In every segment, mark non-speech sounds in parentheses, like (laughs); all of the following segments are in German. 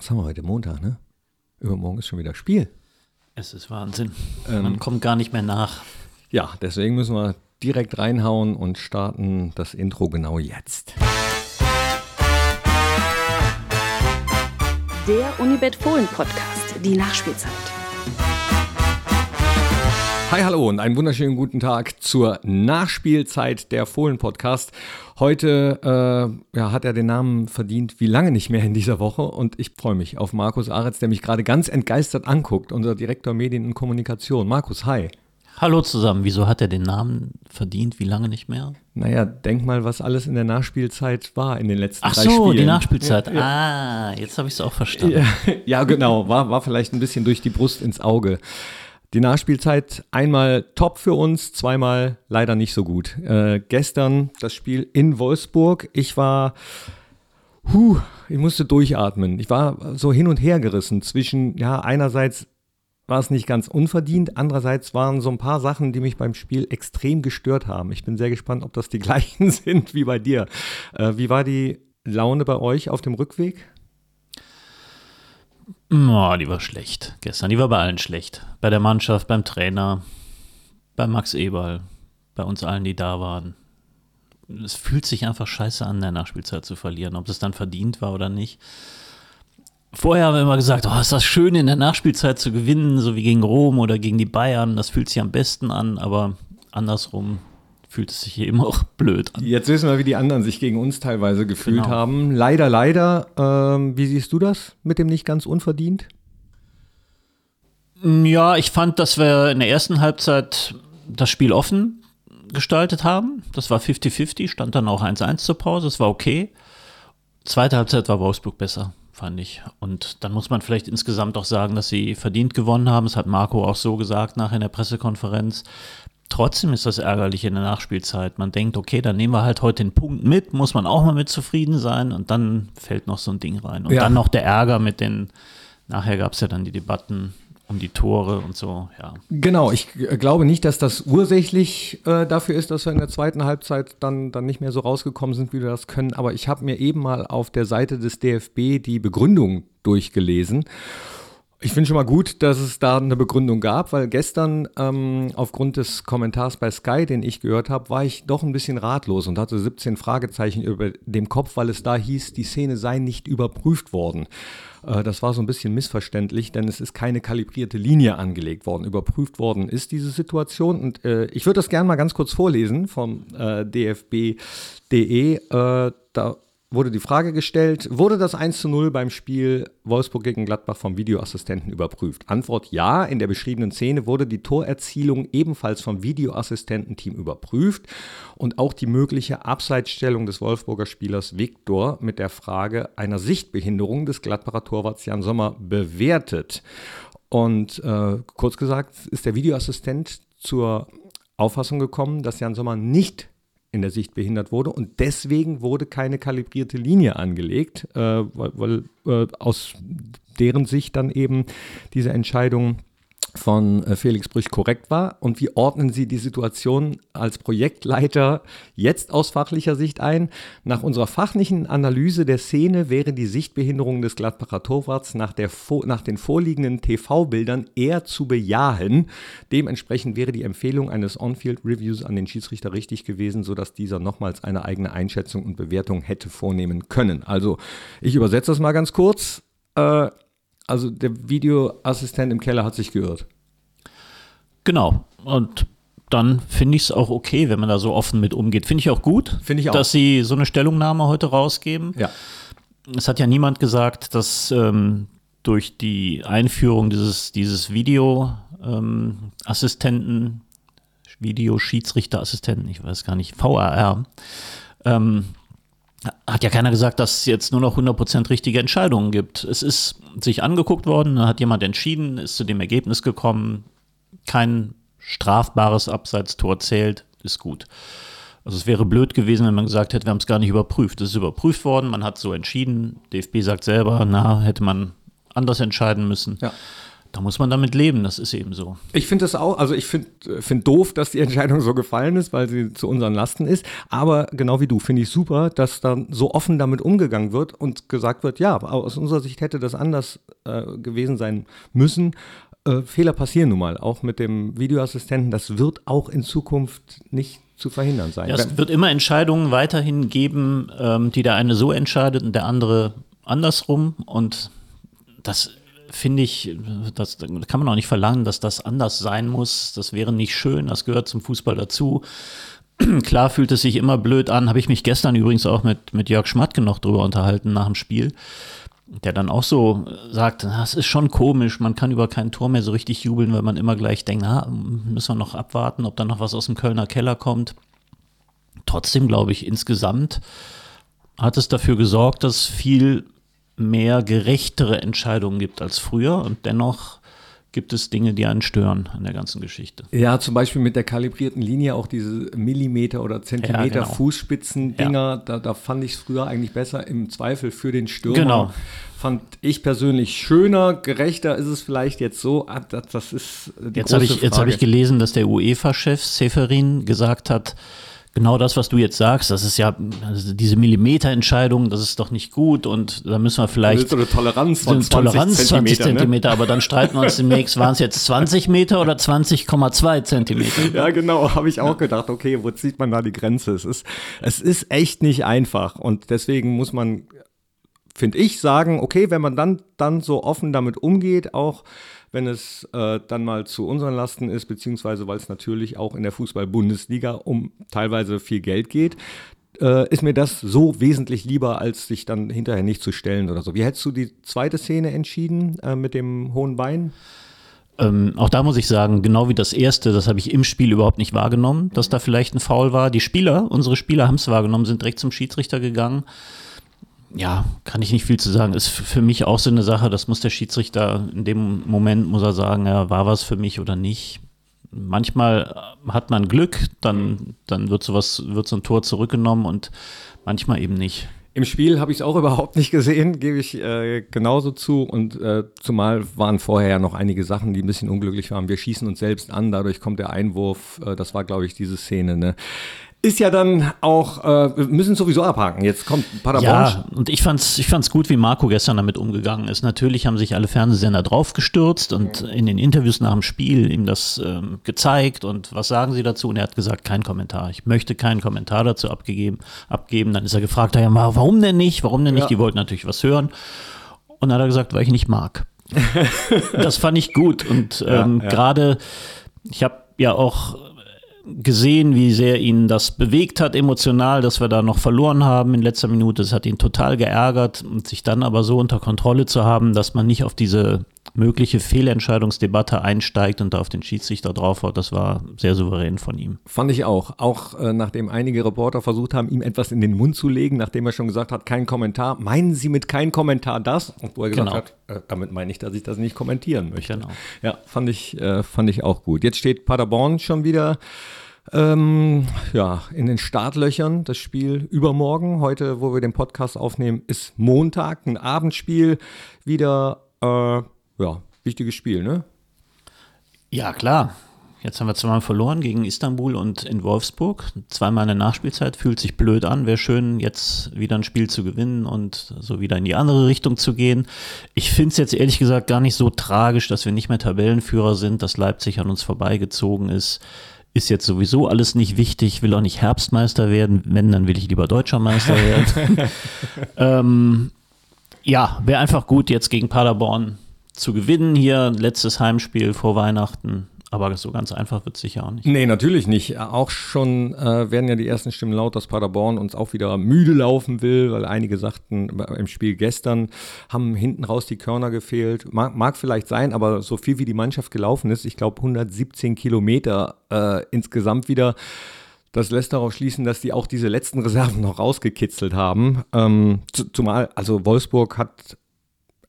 Was haben wir heute? Montag, ne? Übermorgen ist schon wieder Spiel. Es ist Wahnsinn. Ähm, Man kommt gar nicht mehr nach. Ja, deswegen müssen wir direkt reinhauen und starten das Intro genau jetzt. Der Unibet Fohlen Podcast, die Nachspielzeit. Hi, hallo und einen wunderschönen guten Tag zur Nachspielzeit der Fohlen-Podcast. Heute äh, ja, hat er den Namen verdient wie lange nicht mehr in dieser Woche und ich freue mich auf Markus Aretz, der mich gerade ganz entgeistert anguckt, unser Direktor Medien und Kommunikation. Markus, hi. Hallo zusammen, wieso hat er den Namen verdient? Wie lange nicht mehr? Naja, denk mal, was alles in der Nachspielzeit war in den letzten Ach drei so, Spielen. die Nachspielzeit. Ja, ja. Ah, jetzt habe ich es auch verstanden. Ja, (laughs) ja, genau, war, war vielleicht ein bisschen durch die Brust ins Auge. Die Nachspielzeit einmal top für uns, zweimal leider nicht so gut. Äh, gestern das Spiel in Wolfsburg. Ich war, huh, ich musste durchatmen. Ich war so hin und her gerissen zwischen, ja, einerseits war es nicht ganz unverdient, andererseits waren so ein paar Sachen, die mich beim Spiel extrem gestört haben. Ich bin sehr gespannt, ob das die (laughs) gleichen sind wie bei dir. Äh, wie war die Laune bei euch auf dem Rückweg? Oh, die war schlecht gestern. Die war bei allen schlecht. Bei der Mannschaft, beim Trainer, bei Max Eberl, bei uns allen, die da waren. Es fühlt sich einfach scheiße an, in der Nachspielzeit zu verlieren, ob es dann verdient war oder nicht. Vorher haben wir immer gesagt, oh, ist das schön, in der Nachspielzeit zu gewinnen, so wie gegen Rom oder gegen die Bayern. Das fühlt sich am besten an, aber andersrum fühlt es sich hier immer auch blöd an. Jetzt wissen wir, wie die anderen sich gegen uns teilweise gefühlt Genau. haben. Leider, leider. Ähm, wie siehst du das mit dem nicht ganz unverdient? Ja, ich fand, dass wir in der ersten Halbzeit das Spiel offen gestaltet haben. Das war 50-50, stand dann auch 1-1 zur Pause, das war okay. Zweite Halbzeit war Wolfsburg besser, fand ich. Und dann muss man vielleicht insgesamt auch sagen, dass sie verdient gewonnen haben. Das hat Marco auch so gesagt nachher in der Pressekonferenz. Trotzdem ist das ärgerlich in der Nachspielzeit. Man denkt, okay, dann nehmen wir halt heute den Punkt mit, muss man auch mal mit zufrieden sein und dann fällt noch so ein Ding rein. Und Ja. dann noch der Ärger mit den, nachher gab es ja dann die Debatten um die Tore und so, ja. Genau, ich äh, glaube nicht, dass das ursächlich äh, dafür ist, dass wir in der zweiten Halbzeit dann, dann nicht mehr so rausgekommen sind, wie wir das können. Aber ich habe mir eben mal auf der Seite des DFB die Begründung durchgelesen. Ich finde schon mal gut, dass es da eine Begründung gab, weil gestern ähm, aufgrund des Kommentars bei Sky, den ich gehört habe, war ich doch ein bisschen ratlos und hatte 17 Fragezeichen über dem Kopf, weil es da hieß, die Szene sei nicht überprüft worden. Äh, das war so ein bisschen missverständlich, denn es ist keine kalibrierte Linie angelegt worden. Überprüft worden ist diese Situation und äh, ich würde das gerne mal ganz kurz vorlesen vom äh, dfb.de. Äh, da wurde die Frage gestellt, wurde das 1 zu 0 beim Spiel Wolfsburg gegen Gladbach vom Videoassistenten überprüft? Antwort ja, in der beschriebenen Szene wurde die Torerzielung ebenfalls vom Videoassistententeam überprüft und auch die mögliche Abseitsstellung des Wolfsburger Spielers Viktor mit der Frage einer Sichtbehinderung des Gladbacher Torwarts Jan Sommer bewertet. Und äh, kurz gesagt ist der Videoassistent zur Auffassung gekommen, dass Jan Sommer nicht in der Sicht behindert wurde. Und deswegen wurde keine kalibrierte Linie angelegt, äh, weil, weil äh, aus deren Sicht dann eben diese Entscheidung von äh, Felix Brüch korrekt war. Und wie ordnen Sie die Situation als Projektleiter jetzt aus fachlicher Sicht ein? Nach unserer fachlichen Analyse der Szene wäre die Sichtbehinderung des Gladbacher Torwarts nach, der, nach den vorliegenden TV-Bildern eher zu bejahen. Dementsprechend wäre die Empfehlung eines On-Field-Reviews an den Schiedsrichter richtig gewesen, sodass dieser nochmals eine eigene Einschätzung und Bewertung hätte vornehmen können. Also, ich übersetze das mal ganz kurz. Äh, also der Videoassistent im Keller hat sich geirrt. Genau. Und dann finde ich es auch okay, wenn man da so offen mit umgeht. Finde ich auch gut, Finde ich auch. dass sie so eine Stellungnahme heute rausgeben. Ja. Es hat ja niemand gesagt, dass ähm, durch die Einführung dieses, dieses Video-Assistenten, Videoschiedsrichterassistenten, ich weiß gar nicht, VAR, ähm, hat ja keiner gesagt, dass es jetzt nur noch 100% richtige Entscheidungen gibt. Es ist sich angeguckt worden, da hat jemand entschieden, ist zu dem Ergebnis gekommen, kein strafbares Abseitstor zählt, ist gut. Also es wäre blöd gewesen, wenn man gesagt hätte, wir haben es gar nicht überprüft. Es ist überprüft worden, man hat so entschieden. DFB sagt selber, na, hätte man anders entscheiden müssen. Ja. Da muss man damit leben, das ist eben so. Ich finde das auch, also ich finde find doof, dass die Entscheidung so gefallen ist, weil sie zu unseren Lasten ist. Aber genau wie du, finde ich super, dass dann so offen damit umgegangen wird und gesagt wird, ja, aus unserer Sicht hätte das anders äh, gewesen sein müssen. Äh, Fehler passieren nun mal, auch mit dem Videoassistenten. Das wird auch in Zukunft nicht zu verhindern sein. Ja, es wird immer Entscheidungen weiterhin geben, ähm, die der eine so entscheidet und der andere andersrum. Und das finde ich, das kann man auch nicht verlangen, dass das anders sein muss. Das wäre nicht schön, das gehört zum Fußball dazu. (clears throat) Klar fühlt es sich immer blöd an, habe ich mich gestern übrigens auch mit, mit Jörg Schmatke noch drüber unterhalten nach dem Spiel, der dann auch so sagt, das ist schon komisch, man kann über kein Tor mehr so richtig jubeln, weil man immer gleich denkt, na, müssen wir noch abwarten, ob da noch was aus dem Kölner Keller kommt. Trotzdem glaube ich, insgesamt hat es dafür gesorgt, dass viel mehr gerechtere Entscheidungen gibt als früher und dennoch gibt es Dinge, die einen stören an der ganzen Geschichte. Ja, zum Beispiel mit der kalibrierten Linie, auch diese Millimeter- oder Zentimeter ja, genau. Fußspitzen-Dinger, ja. da, da, fand ich es früher eigentlich besser im Zweifel für den Stürmer. Genau. Fand ich persönlich schöner, gerechter ist es vielleicht jetzt so. Ah, das, ist die jetzt habe ich, hab ich gelesen, dass der UEFA-Chef Seferin gesagt hat, genau das, was du jetzt sagst, das ist ja also diese Millimeterentscheidung, das ist doch nicht gut und da müssen wir vielleicht so eine Toleranz von 20 Toleranz 20 Zentimeter, Zentimeter ne? aber dann streiten wir uns demnächst, waren es jetzt 20 Meter oder 20,2 Zentimeter? Ja, genau, habe ich auch gedacht, okay, wo zieht man da die Grenze? Es ist, es ist echt nicht einfach und deswegen muss man, finde ich, sagen, okay, wenn man dann, dann so offen damit umgeht, auch wenn es äh, dann mal zu unseren Lasten ist, beziehungsweise weil es natürlich auch in der Fußball-Bundesliga um teilweise viel Geld geht, äh, ist mir das so wesentlich lieber, als sich dann hinterher nicht zu stellen oder so. Wie hättest du die zweite Szene entschieden äh, mit dem hohen Bein? Ähm, auch da muss ich sagen, genau wie das erste, das habe ich im Spiel überhaupt nicht wahrgenommen, dass da vielleicht ein Foul war. Die Spieler, unsere Spieler haben es wahrgenommen, sind direkt zum Schiedsrichter gegangen ja, kann ich nicht viel zu sagen. Ist für mich auch so eine Sache, das muss der Schiedsrichter in dem Moment, muss er sagen, ja, war was für mich oder nicht. Manchmal hat man Glück, dann, dann wird, sowas, wird so ein Tor zurückgenommen und manchmal eben nicht. Im Spiel habe ich es auch (laughs) überhaupt nicht gesehen, gebe ich äh, genauso zu. Und äh, zumal waren vorher ja noch einige Sachen, die ein bisschen unglücklich waren. Wir schießen uns selbst an, dadurch kommt der Einwurf. Äh, das war, glaube ich, diese Szene. Ne? Ist ja dann auch, äh, wir müssen sowieso abhaken. Jetzt kommt Paderborn. Ja, und ich fand's, ich fand's gut, wie Marco gestern damit umgegangen ist. Natürlich haben sich alle Fernsehsender draufgestürzt und in den Interviews nach dem Spiel ihm das ähm, gezeigt und was sagen sie dazu? Und er hat gesagt, kein Kommentar. Ich möchte keinen Kommentar dazu abgegeben, abgeben. Dann ist er gefragt, ja, warum denn nicht? Warum denn nicht? Ja. Die wollten natürlich was hören. Und dann hat er gesagt, weil ich nicht mag. (laughs) das fand ich gut. Und ähm, ja, ja. gerade, ich habe ja auch gesehen, wie sehr ihn das bewegt hat emotional, dass wir da noch verloren haben in letzter Minute. Es hat ihn total geärgert und sich dann aber so unter Kontrolle zu haben, dass man nicht auf diese mögliche Fehlentscheidungsdebatte einsteigt und da auf den Schiedsrichter draufhaut, das war sehr souverän von ihm. Fand ich auch. Auch äh, nachdem einige Reporter versucht haben, ihm etwas in den Mund zu legen, nachdem er schon gesagt hat, kein Kommentar. Meinen Sie mit kein Kommentar das? Und wo er gesagt genau. hat, äh, damit meine ich, dass ich das nicht kommentieren möchte. Genau. Ja, fand ich, äh, fand ich auch gut. Jetzt steht Paderborn schon wieder ähm, ja, in den Startlöchern. Das Spiel übermorgen, heute, wo wir den Podcast aufnehmen, ist Montag, ein Abendspiel. Wieder, äh, ja, wichtiges Spiel, ne? Ja, klar. Jetzt haben wir zweimal verloren gegen Istanbul und in Wolfsburg. Zweimal eine Nachspielzeit, fühlt sich blöd an. Wäre schön, jetzt wieder ein Spiel zu gewinnen und so wieder in die andere Richtung zu gehen. Ich finde es jetzt ehrlich gesagt gar nicht so tragisch, dass wir nicht mehr Tabellenführer sind, dass Leipzig an uns vorbeigezogen ist ist jetzt sowieso alles nicht wichtig, will auch nicht Herbstmeister werden. Wenn, dann will ich lieber Deutscher Meister (laughs) werden. (laughs) ähm, ja, wäre einfach gut, jetzt gegen Paderborn zu gewinnen. Hier letztes Heimspiel vor Weihnachten. Aber so ganz einfach wird es sicher auch nicht. Nee, natürlich nicht. Auch schon äh, werden ja die ersten Stimmen laut, dass Paderborn uns auch wieder müde laufen will, weil einige sagten im Spiel gestern, haben hinten raus die Körner gefehlt. Mag, mag vielleicht sein, aber so viel wie die Mannschaft gelaufen ist, ich glaube 117 Kilometer äh, insgesamt wieder. Das lässt darauf schließen, dass die auch diese letzten Reserven noch rausgekitzelt haben. Ähm, zumal, also Wolfsburg hat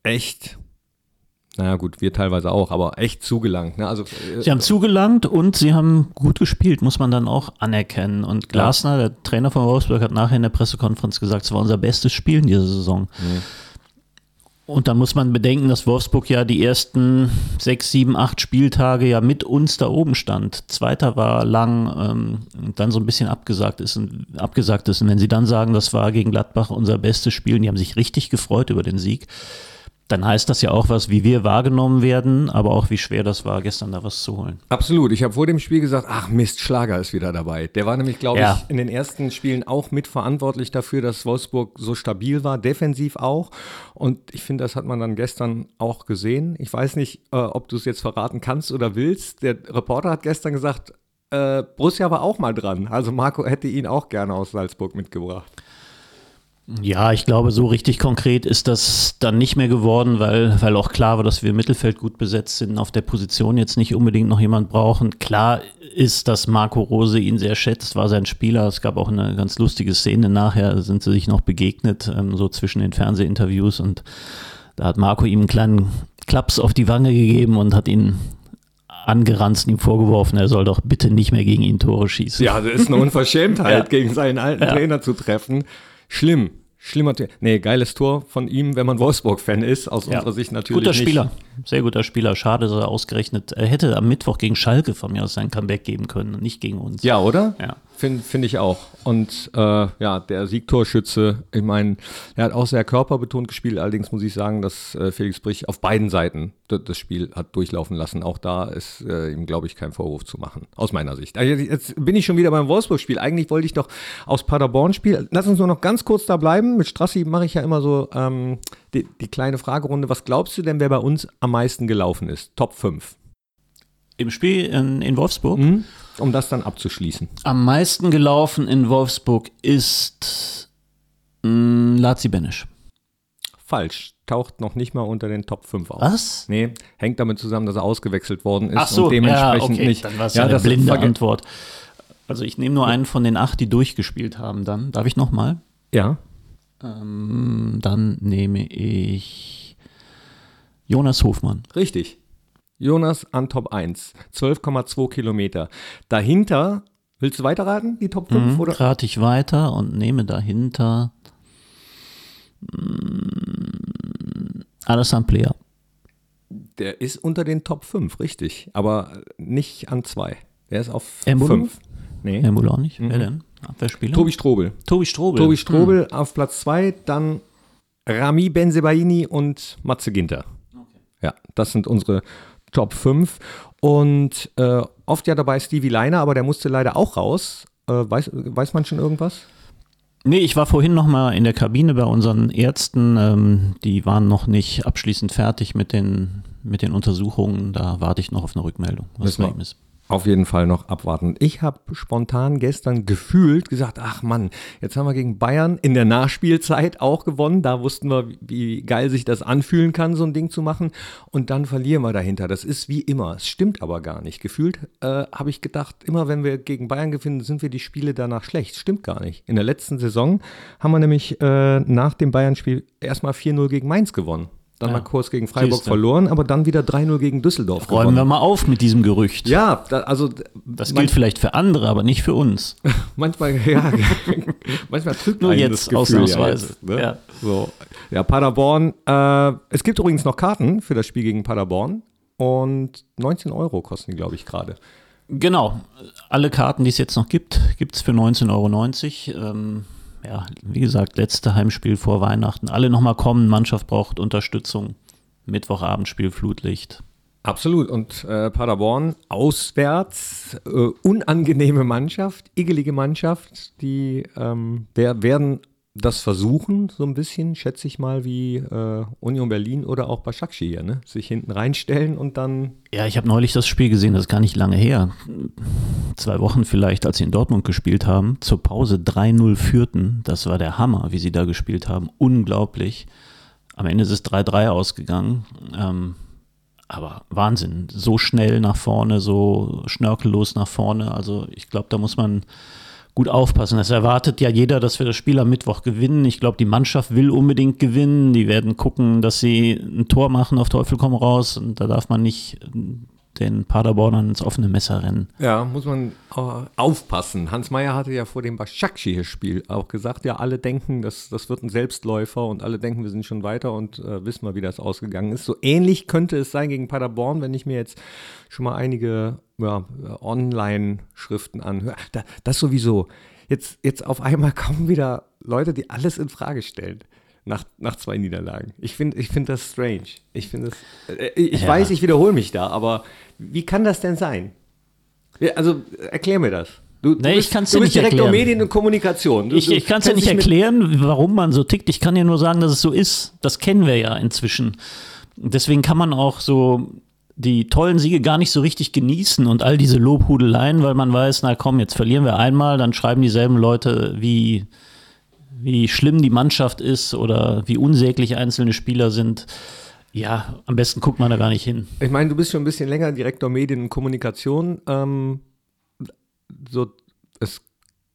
echt naja, gut, wir teilweise auch, aber echt zugelangt. Ne? Also, sie haben zugelangt und sie haben gut gespielt, muss man dann auch anerkennen. Und Glasner, ja. der Trainer von Wolfsburg, hat nachher in der Pressekonferenz gesagt, es war unser bestes Spiel in dieser Saison. Mhm. Und dann muss man bedenken, dass Wolfsburg ja die ersten sechs, sieben, acht Spieltage ja mit uns da oben stand. Zweiter war lang ähm, und dann so ein bisschen abgesagt ist, und, abgesagt ist. Und wenn sie dann sagen, das war gegen Gladbach unser bestes Spiel, und die haben sich richtig gefreut über den Sieg, dann heißt das ja auch was, wie wir wahrgenommen werden, aber auch wie schwer das war, gestern da was zu holen. Absolut. Ich habe vor dem Spiel gesagt, ach Mist, Schlager ist wieder dabei. Der war nämlich, glaube Ja. ich, in den ersten Spielen auch mitverantwortlich dafür, dass Wolfsburg so stabil war, defensiv auch. Und ich finde, das hat man dann gestern auch gesehen. Ich weiß nicht, äh, ob du es jetzt verraten kannst oder willst. Der Reporter hat gestern gesagt, äh, Borussia war auch mal dran. Also Marco hätte ihn auch gerne aus Salzburg mitgebracht. Ja, ich glaube, so richtig konkret ist das dann nicht mehr geworden, weil, weil auch klar war, dass wir im Mittelfeld gut besetzt sind, auf der Position jetzt nicht unbedingt noch jemand brauchen. Klar ist, dass Marco Rose ihn sehr schätzt, war sein Spieler. Es gab auch eine ganz lustige Szene nachher, sind sie sich noch begegnet, ähm, so zwischen den Fernsehinterviews und da hat Marco ihm einen kleinen Klaps auf die Wange gegeben und hat ihn angeranzt und ihm vorgeworfen, er soll doch bitte nicht mehr gegen ihn Tore schießen. Ja, das ist eine (laughs) Unverschämtheit, Ja. gegen seinen alten Ja. Trainer zu treffen. Schlimm. Schlimmer. Nee, geiles Tor von ihm, wenn man Wolfsburg-Fan ist. Aus Ja. unserer Sicht natürlich. Guter nicht. Spieler, sehr guter Spieler. Schade, dass er ausgerechnet, er hätte am Mittwoch gegen Schalke von mir aus sein Comeback geben können und nicht gegen uns. Ja, oder? Ja. Finde find ich auch. Und äh, ja, der Siegtorschütze, ich meine, er hat auch sehr körperbetont gespielt. Allerdings muss ich sagen, dass äh, Felix Brich auf beiden Seiten das Spiel hat durchlaufen lassen. Auch da ist äh, ihm, glaube ich, kein Vorwurf zu machen. Aus meiner Sicht. Also jetzt- jetzt bin ich schon wieder beim Wolfsburg-Spiel. Eigentlich wollte ich doch aus Paderborn-Spiel. Lass uns nur noch ganz kurz da bleiben. Mit Strassi mache ich ja immer so ähm, die, die kleine Fragerunde. Was glaubst du denn, wer bei uns am meisten gelaufen ist? Top 5. Im Spiel in, in Wolfsburg. Mhm. Um das dann abzuschließen. Am meisten gelaufen in Wolfsburg ist mh, Lazi Benisch. Falsch. Taucht noch nicht mal unter den Top 5 auf. Was? Nee, hängt damit zusammen, dass er ausgewechselt worden ist Ach so, und dementsprechend ja, okay. nicht. Dann war es ja, eine das blinde Antwort. Also ich nehme nur einen von den acht, die durchgespielt haben dann. Darf ich nochmal? Ja, Ähm, dann nehme ich Jonas Hofmann. richtig. Jonas an Top 1. 12,2 Kilometer. Dahinter, willst du weiterraten, die Top 5? Oder? Rate ich weiter und nehme dahinter mh, Alassane Player. Der ist unter den Top 5, richtig. Aber nicht an 2. Der ist auf Embolo? 5. Nee. Herr Müller auch nicht. Wer denn? Abwehrspieler? Tobi Strobel. Tobi Strobel. Tobi Strobel auf Platz 2, dann Rami Benzebaini und Matze Ginter. Ja, das sind unsere Top 5. Und äh, oft ja dabei Stevie Leiner, aber der musste leider auch raus. Äh, weiß, weiß man schon irgendwas? Nee, ich war vorhin noch mal in der Kabine bei unseren Ärzten. Ähm, die waren noch nicht abschließend fertig mit den, mit den Untersuchungen. Da warte ich noch auf eine Rückmeldung, was Müssen bei ihm ist. Auf jeden Fall noch abwarten. Ich habe spontan gestern gefühlt gesagt, ach Mann, jetzt haben wir gegen Bayern in der Nachspielzeit auch gewonnen. Da wussten wir, wie geil sich das anfühlen kann, so ein Ding zu machen. Und dann verlieren wir dahinter. Das ist wie immer. Es stimmt aber gar nicht. Gefühlt äh, habe ich gedacht, immer wenn wir gegen Bayern gewinnen, sind wir die Spiele danach schlecht. Stimmt gar nicht. In der letzten Saison haben wir nämlich äh, nach dem Bayern-Spiel erstmal 4-0 gegen Mainz gewonnen. Dann Ja. mal kurz gegen Freiburg Siehste. verloren, aber dann wieder 3-0 gegen Düsseldorf Räumen gewonnen. wir mal auf mit diesem Gerücht. Ja, da, also Das gilt vielleicht für andere, aber nicht für uns. (laughs) Manchmal, ja, (laughs) manchmal trügt Nur jetzt Gefühl ausnahmsweise. Ja, jetzt, ne? Ja. So. ja, Paderborn. Äh, es gibt übrigens noch Karten für das Spiel gegen Paderborn und 19 Euro kosten die, glaube ich, gerade. Genau. Alle Karten, die es jetzt noch gibt, gibt es für 19,90 Euro. Ähm, ja, wie gesagt, letzte Heimspiel vor Weihnachten. Alle nochmal kommen. Mannschaft braucht Unterstützung. Mittwochabendspiel, Flutlicht. Absolut. Und äh, Paderborn auswärts, äh, unangenehme Mannschaft, igelige Mannschaft, die ähm, wer, werden das versuchen, so ein bisschen, schätze ich mal, wie äh, Union Berlin oder auch Başakşehir, hier, ne? Sich hinten reinstellen und dann Ja, ich habe neulich das Spiel gesehen, das ist gar nicht lange her. Zwei Wochen vielleicht, als sie in Dortmund gespielt haben, zur Pause 3-0 führten. Das war der Hammer, wie sie da gespielt haben. Unglaublich. Am Ende ist es 3-3 ausgegangen. Ähm, aber Wahnsinn. So schnell nach vorne, so schnörkellos nach vorne. Also ich glaube, da muss man gut aufpassen. Es erwartet ja jeder, dass wir das Spiel am Mittwoch gewinnen. Ich glaube, die Mannschaft will unbedingt gewinnen. Die werden gucken, dass sie ein Tor machen auf Teufel komm raus. Und da darf man nicht den Paderbornern ins offene Messer rennen. Ja, muss man äh, aufpassen. Hans Meyer hatte ja vor dem Başakşehir-Spiel auch gesagt, ja, alle denken, das, das wird ein Selbstläufer und alle denken, wir sind schon weiter und äh, wissen mal, wie das ausgegangen ist. So ähnlich könnte es sein gegen Paderborn, wenn ich mir jetzt schon mal einige ja, Online-Schriften anhöre. Da, das sowieso. Jetzt, jetzt auf einmal (laughs) kommen wieder Leute, die alles in Frage stellen nach, nach zwei Niederlagen. Ich finde ich find das strange. Ich finde das. Äh, ich Ja. weiß, ich wiederhole mich da, aber wie kann das denn sein? Also erklär mir das. Du, du Nee, ich bist, kann's du dir bist nicht Direktor erklären. Medien und Kommunikation. Du, Ich, du ich kann es ja nicht erklären, warum man so tickt. Ich kann dir nur sagen, dass es so ist. Das kennen wir ja inzwischen. Deswegen kann man auch so die tollen Siege gar nicht so richtig genießen und all diese Lobhudeleien, weil man weiß, na komm, jetzt verlieren wir einmal, dann schreiben dieselben Leute, wie, wie schlimm die Mannschaft ist oder wie unsäglich einzelne Spieler sind. Ja, am besten guckt man da gar nicht hin. Ich meine, du bist schon ein bisschen länger Direktor Medien und Kommunikation. Ähm, so, es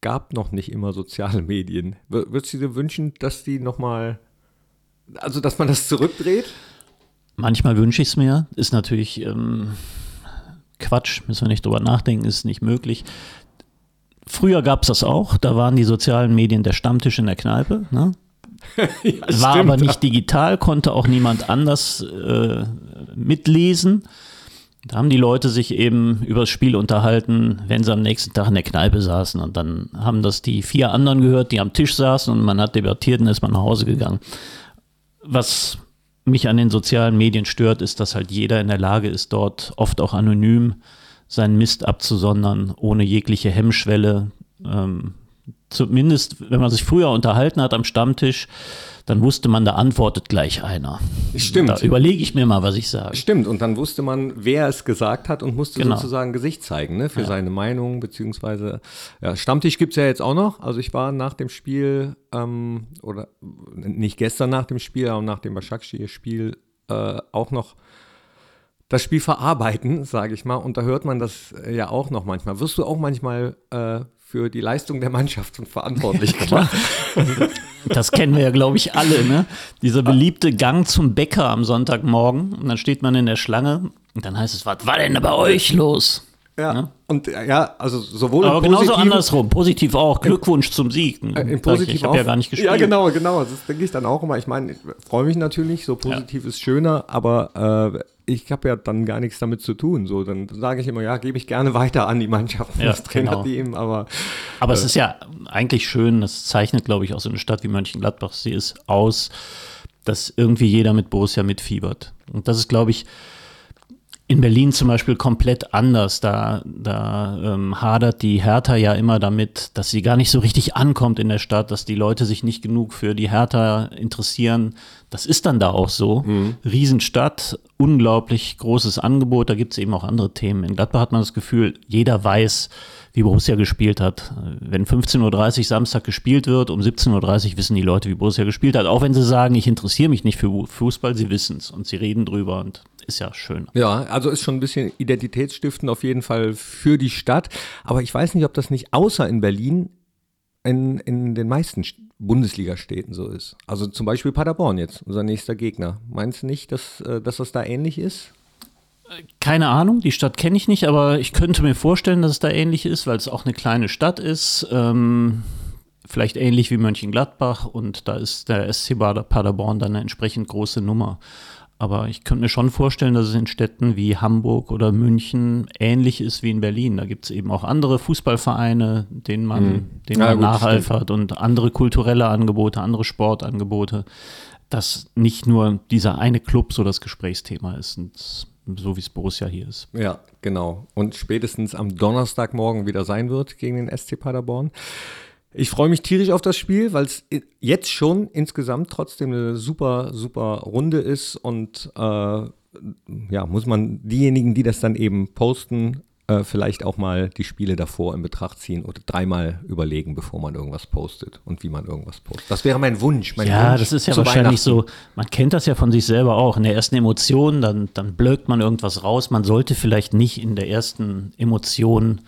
gab noch nicht immer soziale Medien. Würdest du dir wünschen, dass die nochmal, also dass man das zurückdreht? Manchmal wünsche ich es mir. Ist natürlich ähm, Quatsch, müssen wir nicht drüber nachdenken, ist nicht möglich. Früher gab es das auch, da waren die sozialen Medien der Stammtisch in der Kneipe. Ne? (laughs) War aber nicht digital, konnte auch niemand anders äh, mitlesen. Da haben die Leute sich eben über das Spiel unterhalten, wenn sie am nächsten Tag in der Kneipe saßen. Und dann haben das die vier anderen gehört, die am Tisch saßen und man hat debattiert und ist man nach Hause gegangen. Was mich an den sozialen Medien stört, ist, dass halt jeder in der Lage ist, dort oft auch anonym seinen Mist abzusondern, ohne jegliche Hemmschwelle. Ähm, zumindest, wenn man sich früher unterhalten hat am Stammtisch, dann wusste man, da antwortet gleich einer. Stimmt. Da überlege ich mir mal, was ich sage. Stimmt, und dann wusste man, wer es gesagt hat und musste Genau. sozusagen Gesicht zeigen ne, für seine Meinung, beziehungsweise ja, Stammtisch gibt es ja jetzt auch noch. Also ich war nach dem Spiel, ähm, oder nicht gestern nach dem Spiel, aber nach dem Başakşehir-Spiel äh, auch noch das Spiel verarbeiten, sage ich mal. Und da hört man das äh, ja auch noch manchmal. Wirst du auch manchmal äh, für die Leistung der Mannschaft verantwortlich gemacht? Das kennen wir ja, glaube ich, alle, ne? Dieser beliebte Gang zum Bäcker am Sonntagmorgen und dann steht man in der Schlange und dann heißt es, was war denn da bei euch los? Ja. Ne? Und äh, ja, also sowohl Aber im genauso andersrum, positiv auch. Glückwunsch zum Sieg. Äh, Im ich, Positiv ich habe ja gar nicht gespielt. Ja, genau, genau. Das denke ich dann auch immer. Ich meine, ich freue mich natürlich, so positiv ist schöner, aber äh, ich habe ja dann gar nichts damit zu tun. So, dann sage ich immer, ja, gebe ich gerne weiter an die Mannschaft, Ja, das genau. Trainerteam, aber Aber es ist ja eigentlich schön, das zeichnet, glaube ich, auch so eine Stadt wie Mönchengladbach sie ist aus, dass irgendwie jeder mit Borussia mitfiebert. Und das ist, glaube ich, in Berlin zum Beispiel komplett anders. Da, da ähm, hadert die Hertha ja immer damit, dass sie gar nicht so richtig ankommt in der Stadt, dass die Leute sich nicht genug für die Hertha interessieren. Das ist dann da auch so. Riesenstadt, unglaublich großes Angebot. Da gibt es eben auch andere Themen. In Gladbach hat man das Gefühl, jeder weiß, wie Borussia gespielt hat. Wenn 15.30 Uhr Samstag gespielt wird, um 17.30 Uhr wissen die Leute, wie Borussia gespielt hat. Auch wenn sie sagen, ich interessiere mich nicht für Fußball, sie wissen es und sie reden drüber und ist ja schön. ja, also ist schon ein bisschen identitätsstiftend auf jeden Fall für die Stadt. Aber ich weiß nicht, ob das nicht außer in Berlin in, in den meisten St- Bundesliga-Städten so ist. Also zum Beispiel Paderborn jetzt, unser nächster Gegner. Meinst du nicht, dass, äh, dass das da ähnlich ist? Keine Ahnung, die Stadt kenne ich nicht, aber ich könnte mir vorstellen, dass es da ähnlich ist, weil es auch eine kleine Stadt ist. Ähm, vielleicht ähnlich wie Mönchengladbach und da ist der SC Paderborn dann eine entsprechend große Nummer. Aber ich könnte mir schon vorstellen, dass es in Städten wie Hamburg oder München ähnlich ist wie in Berlin. Da gibt es eben auch andere Fußballvereine, denen man, denen Ja, man nacheifert und andere kulturelle Angebote, andere Sportangebote, dass nicht nur dieser eine Club so das Gesprächsthema ist. Und so wie es Borussia hier ist. Ja, genau. Und spätestens am Donnerstagmorgen wieder sein wird gegen den SC Paderborn. Ich freue mich tierisch auf das Spiel, weil es jetzt schon insgesamt trotzdem eine super, super Runde ist und äh, ja, muss man diejenigen, die das dann eben posten, äh, vielleicht auch mal die Spiele davor in Betracht ziehen oder dreimal überlegen, bevor man irgendwas postet und wie man irgendwas postet. Das wäre mein Wunsch. Mein Ja, Wunsch das ist ja wahrscheinlich so, man kennt das ja von sich selber auch. In der ersten Emotion, dann, dann blökt man irgendwas raus. Man sollte vielleicht nicht in der ersten Emotion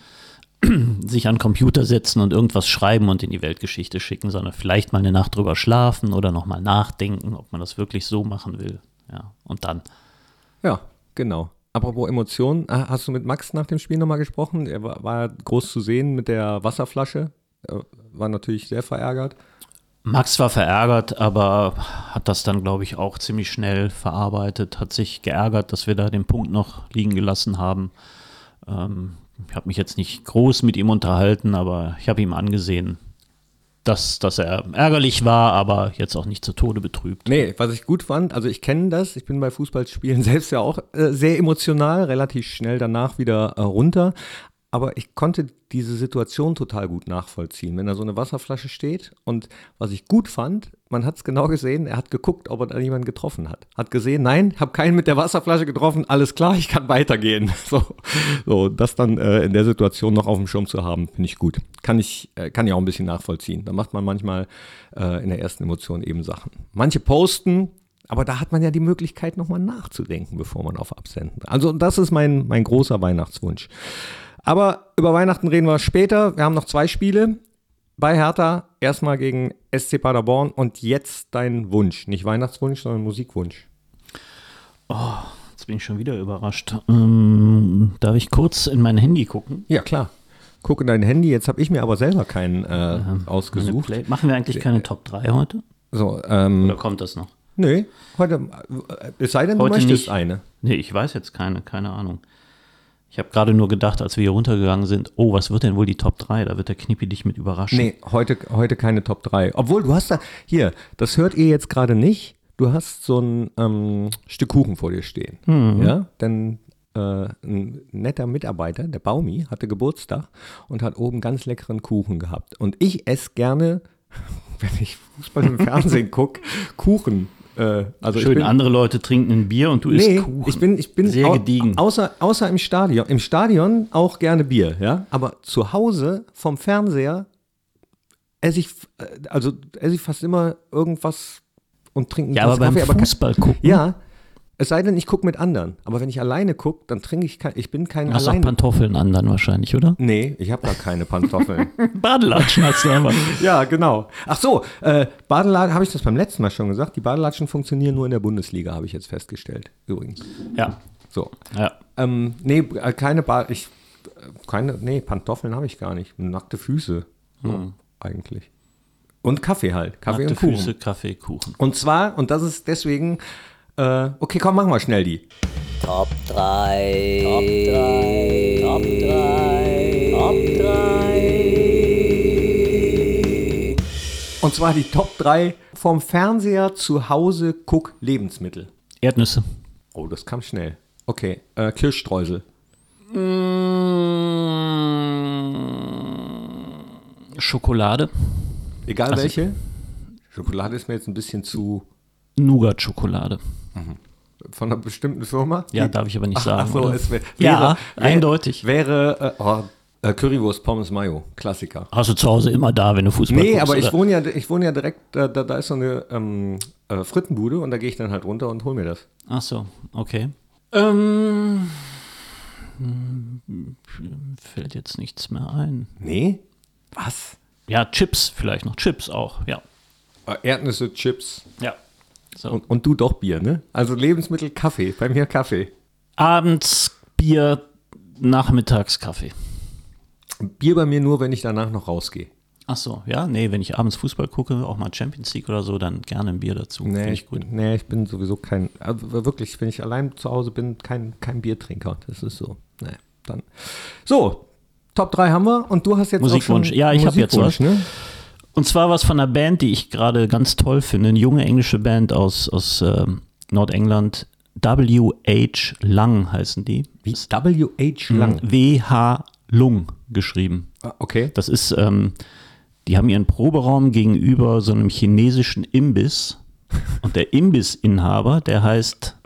(clears throat) sich an den Computer setzen und irgendwas schreiben und in die Weltgeschichte schicken, sondern vielleicht mal eine Nacht drüber schlafen oder nochmal nachdenken, ob man das wirklich so machen will. Ja, und dann. Ja, genau. Apropos Emotionen, ah, hast du mit Max nach dem Spiel nochmal gesprochen? Er war, war groß zu sehen mit der Wasserflasche. Er war natürlich sehr verärgert. Max war verärgert, aber hat das dann, glaube ich, auch ziemlich schnell verarbeitet, hat sich geärgert, dass wir da den Punkt noch liegen gelassen haben. Ähm, ich habe mich jetzt nicht groß mit ihm unterhalten, aber ich habe ihm angesehen, dass, dass er ärgerlich war, aber jetzt auch nicht zu Tode betrübt. Nee, was ich gut fand, also ich kenne das, ich bin bei Fußballspielen (laughs) selbst ja auch äh, sehr emotional, relativ schnell danach wieder äh, runter. Aber ich konnte diese Situation total gut nachvollziehen, wenn da so eine Wasserflasche steht. Und was ich gut fand, man hat es genau gesehen, er hat geguckt, ob er da jemanden getroffen hat. Hat gesehen, nein, habe keinen mit der Wasserflasche getroffen, alles klar, ich kann weitergehen. (laughs) So, so das dann äh, in der Situation noch auf dem Schirm zu haben, finde ich gut. Kann ich, äh, kann ich auch ein bisschen nachvollziehen. Da macht man manchmal äh, in der ersten Emotion eben Sachen. Manche posten, aber da hat man ja die Möglichkeit, nochmal nachzudenken, bevor man auf Absenden. Also das ist mein, mein großer Weihnachtswunsch. Aber über Weihnachten reden wir später. Wir haben noch zwei Spiele bei Hertha. Erstmal gegen SC Paderborn und jetzt dein Wunsch. Nicht Weihnachtswunsch, sondern Musikwunsch. Oh, jetzt bin ich schon wieder überrascht. Ähm, darf ich kurz in mein Handy gucken? Ja, klar. Guck in dein Handy. Jetzt habe ich mir aber selber keinen äh, ausgesucht. Play- Machen wir eigentlich keine Top 3 heute? So, ähm, Oder kommt das noch? nö, heute, äh, es sei denn, du Heute möchtest nicht. eine. Nee, ich weiß jetzt keine, keine Ahnung. Ich habe gerade nur gedacht, als wir hier runtergegangen sind, oh, was wird denn wohl die Top 3? Da wird der Knippi dich mit überraschen. Nee, heute, heute keine Top 3. Obwohl, du hast da, hier, das hört ihr jetzt gerade nicht. Du hast so ein ähm, Stück Kuchen vor dir stehen. Ja, denn äh, ein netter Mitarbeiter, der Baumi, hatte Geburtstag und hat oben ganz leckeren Kuchen gehabt. Und ich esse gerne, (laughs) wenn ich Fußball im Fernsehen (laughs) gucke, Kuchen. Äh, also Schön, bin, andere Leute trinken ein Bier und du Nee, isst Kuchen. ich bin, ich bin Sehr au- gediegen. Außer, außer im Stadion. Im Stadion auch gerne Bier, ja. Aber zu Hause vom Fernseher esse ich, äh, also esse ich fast immer irgendwas und trinke einen ja, aber Tasse beim Kaffee, aber Fußball gucken. Ja. Es sei denn, ich gucke mit anderen. Aber wenn ich alleine gucke, dann trinke ich kein, ich bin kein Hast auch allein. Pantoffeln an dann wahrscheinlich, oder? Nee, ich habe gar keine Pantoffeln. (laughs) Badelatschen hast du aber. (laughs) ja, genau. Ach so, äh, Badelatschen, habe ich das beim letzten Mal schon gesagt? Die Badelatschen funktionieren nur in der Bundesliga, habe ich jetzt festgestellt. Übrigens. Ja, So. ja. Ähm, nee, äh, keine Bar, ich, äh, keine, nee, Pantoffeln habe ich gar nicht. Nackte Füße, so, eigentlich. Und Kaffee halt, Kaffee Nackte und Kuchen. Füße, Kaffee, Kuchen. Und zwar, und das ist deswegen, äh, okay, komm, machen wir schnell die. Top 3. Top 3. Top 3. Top 3. Und zwar die Top 3 vom Fernseher zu Hause Guck Lebensmittel. Erdnüsse. Oh, das kam schnell. Okay, äh, Kirschstreusel. Schokolade. Egal Also- welche. Schokolade ist mir jetzt ein bisschen zu Nougat-Schokolade. von einer bestimmten Firma. Ja, darf ich aber nicht Ach, sagen. Ach so, es wär, ja, wäre, eindeutig. Wäre äh, oh, äh, Currywurst Pommes Mayo, Klassiker. Hast du zu Hause immer da, wenn du Fußball Nee, guckst, aber ich wohne ja, ich wohne ja direkt, da, da, da ist so eine ähm, äh, Frittenbude und da gehe ich dann halt runter und hol mir das. Ach so, okay. Ähm, hm, fällt jetzt nichts mehr ein. Nee? Was? Ja, Chips vielleicht noch. Chips auch, ja. Äh, Erdnüsse, Chips Ja. So. und, und du doch Bier, ne? Also Lebensmittel, Kaffee, bei mir Kaffee. Abends Bier, nachmittags Kaffee. Bier bei mir nur, wenn ich danach noch rausgehe. Ach so, ja, nee, wenn ich abends Fußball gucke, auch mal Champions League oder so, dann gerne ein Bier dazu. Nee ich, gut. nee, ich bin sowieso kein, also wirklich, wenn ich allein zu Hause bin, kein, kein Biertrinker. Das ist so. Nee, dann. So, Top 3 haben wir und du hast jetzt Musikwunsch. auch schon Ja, ich hab jetzt was. Ne? Und zwar was von einer Band, die ich gerade ganz toll finde. Eine junge englische Band aus, aus ähm, Nordengland. W.H. Lang heißen die. Wie? W.H. Lang. W.H. Lung geschrieben. Ah, Okay. Das ist, ähm, die haben ihren Proberaum gegenüber so einem chinesischen Imbiss. (laughs) Und der Imbissinhaber, der heißt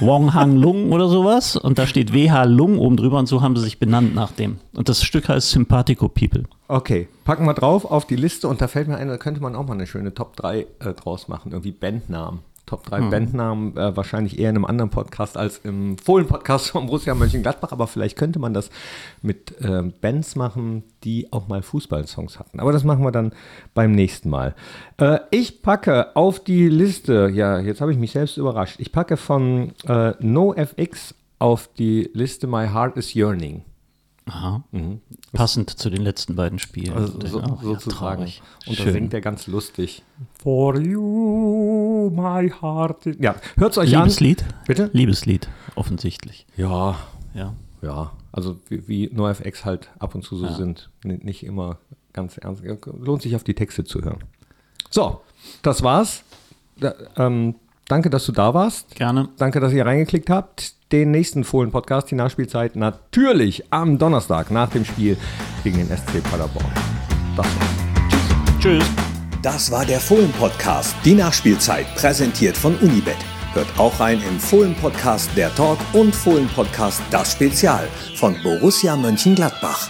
Wong Hang Lung oder sowas. Und da steht WH Lung oben drüber und so haben sie sich benannt nach dem. Und das Stück heißt Sympathico People. Okay, packen wir drauf auf die Liste und da fällt mir ein, da könnte man auch mal eine schöne Top 3 äh, draus machen, irgendwie Bandnamen. Top 3 Bandnamen, äh, wahrscheinlich eher in einem anderen Podcast als im Fohlen-Podcast von Borussia Mönchengladbach, aber vielleicht könnte man das mit ähm, Bands machen, die auch mal Fußballsongs hatten. Aber das machen wir dann beim nächsten Mal. Äh, ich packe auf die Liste, ja, jetzt habe ich mich selbst überrascht, ich packe von äh, NoFX auf die Liste My Heart is Yearning. Aha. Passend zu den letzten beiden Spielen. Mhm. Also so, Ja, ja, sozusagen. traurig. Und da Schön. singt er ganz lustig. For you, my heart is. Ja, hört's euch Liebeslied? an. Bitte? Liebeslied, offensichtlich. Ja, Ja. ja. Also wie, wie NoFX halt ab und zu so sind. N- Nicht immer ganz ernst. Lohnt sich auf die Texte zu hören. So, das war's. Da, ähm, danke, dass du da warst. Gerne. Danke, dass ihr reingeklickt habt. Den nächsten Fohlen-Podcast, die Nachspielzeit, natürlich am Donnerstag nach dem Spiel gegen den SC Paderborn. Das war's. Tschüss. Das war der Fohlen-Podcast, die Nachspielzeit, präsentiert von Unibet. Hört auch rein im Fohlen-Podcast Der Talk und Fohlen-Podcast Das Spezial von Borussia Mönchengladbach.